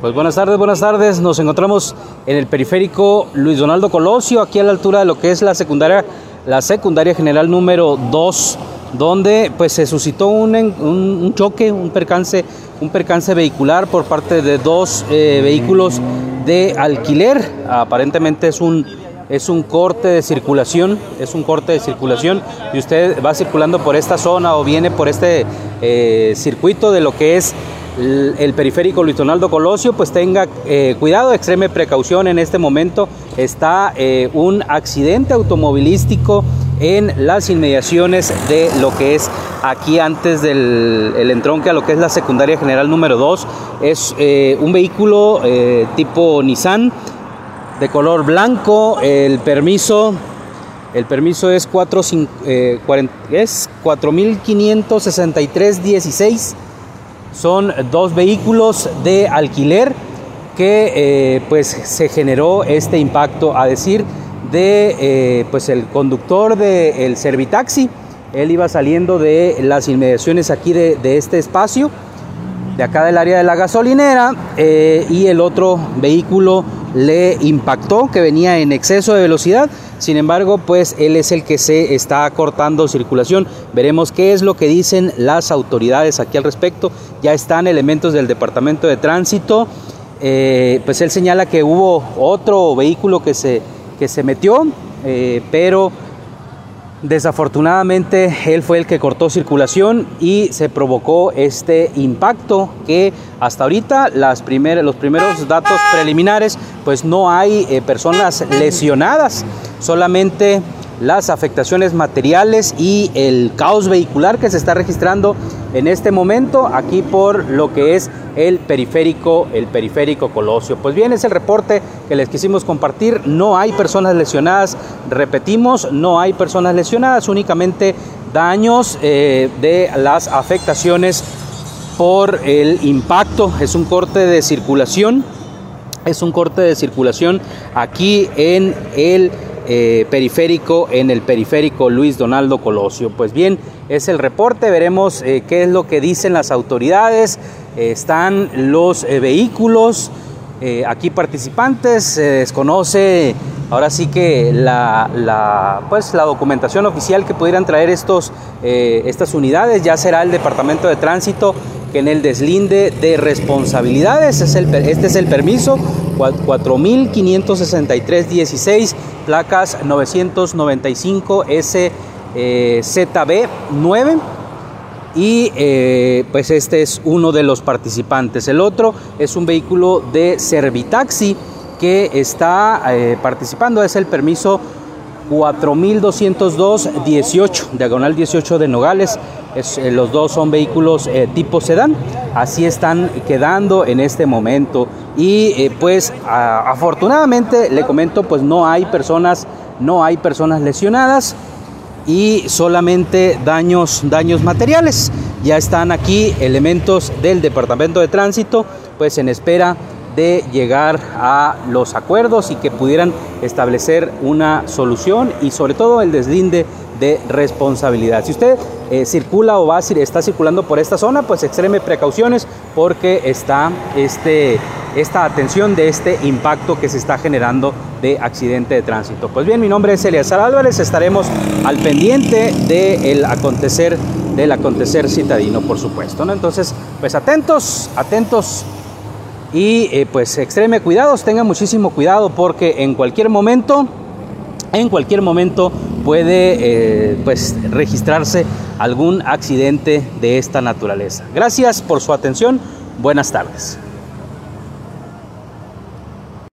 Pues buenas tardes, buenas tardes. Nos encontramos en el periférico Luis Donaldo Colosio, aquí a la altura de lo que es la secundaria, la secundaria general número 2, donde pues se suscitó un, un, choque, un percance, un percance vehicular por parte de dos eh, vehículos de alquiler. Aparentemente es un es un corte de circulación, es un corte de circulación y usted va circulando por esta zona o viene por este eh, circuito de lo que es el, periférico Luis Donaldo Colosio, pues tenga eh, cuidado, extreme precaución en este momento. Está eh, un accidente automovilístico en las inmediaciones de lo que es aquí antes del el entronque a lo que es la secundaria general número 2. Es eh, un vehículo tipo Nissan de color blanco. El permiso, el permiso es, 4, es 456316 son dos vehículos de alquiler que eh, pues se generó este impacto a decir de eh, pues el conductor del Servitaxi. Él iba saliendo de las inmediaciones aquí de, este espacio, de acá del área de la gasolinera, eh, y el otro vehículo le impactó, que venía en exceso de velocidad. Sin embargo, pues él es el que se está cortando circulación. Veremos qué es lo que dicen las autoridades aquí al respecto. Ya están elementos del Departamento de Tránsito. Eh, pues él señala que hubo otro vehículo que se, que se metió, eh, pero Desafortunadamente él fue el que cortó circulación y se provocó este impacto que hasta ahorita las los primeros datos preliminares pues no hay eh, personas lesionadas, solamente las afectaciones materiales y el caos vehicular que se está registrando en este momento aquí por lo que es el periférico, el periférico Colosio. Pues bien, es el reporte que les quisimos compartir. No hay personas lesionadas, repetimos, no hay personas lesionadas, únicamente daños eh, de las afectaciones por el impacto. Es un corte de circulación, es un corte de circulación aquí en el eh, periférico, en el periférico Luis Donaldo Colosio. Pues bien, es el reporte, veremos eh, qué es lo que dicen las autoridades, eh, están los vehículos aquí participantes, se desconoce ahora sí que la, pues, la documentación oficial que pudieran traer estos, estas unidades, ya será el Departamento de Tránsito que en el deslinde de responsabilidades, es el, este es el permiso 4563-16, placas 995 SZB 9 y eh, pues este es uno de los participantes. El otro es un vehículo de Servitaxi que está eh, participando, es el permiso 4202-18, diagonal 18 de Nogales. Eh, los dos son vehículos tipo sedán, así están quedando en este momento. Y eh, pues afortunadamente le comento, pues no hay personas, no hay personas lesionadas y solamente daños, daños materiales. Ya están aquí elementos del Departamento de Tránsito, pues en espera de llegar a los acuerdos y que pudieran establecer una solución y sobre todo el deslinde de responsabilidad. Si usted eh, circula o va está circulando por esta zona, pues extreme precauciones porque está este, esta atención de este impacto que se está generando de accidente de tránsito. Pues bien, mi nombre es Eliazar Álvarez, estaremos al pendiente del acontecer del acontecer citadino, por supuesto. ¿no? Entonces, pues atentos, atentos y eh, pues extreme cuidados, tengan muchísimo cuidado porque en cualquier momento, en cualquier momento puede eh, pues registrarse algún accidente de esta naturaleza. Gracias por su atención, buenas tardes.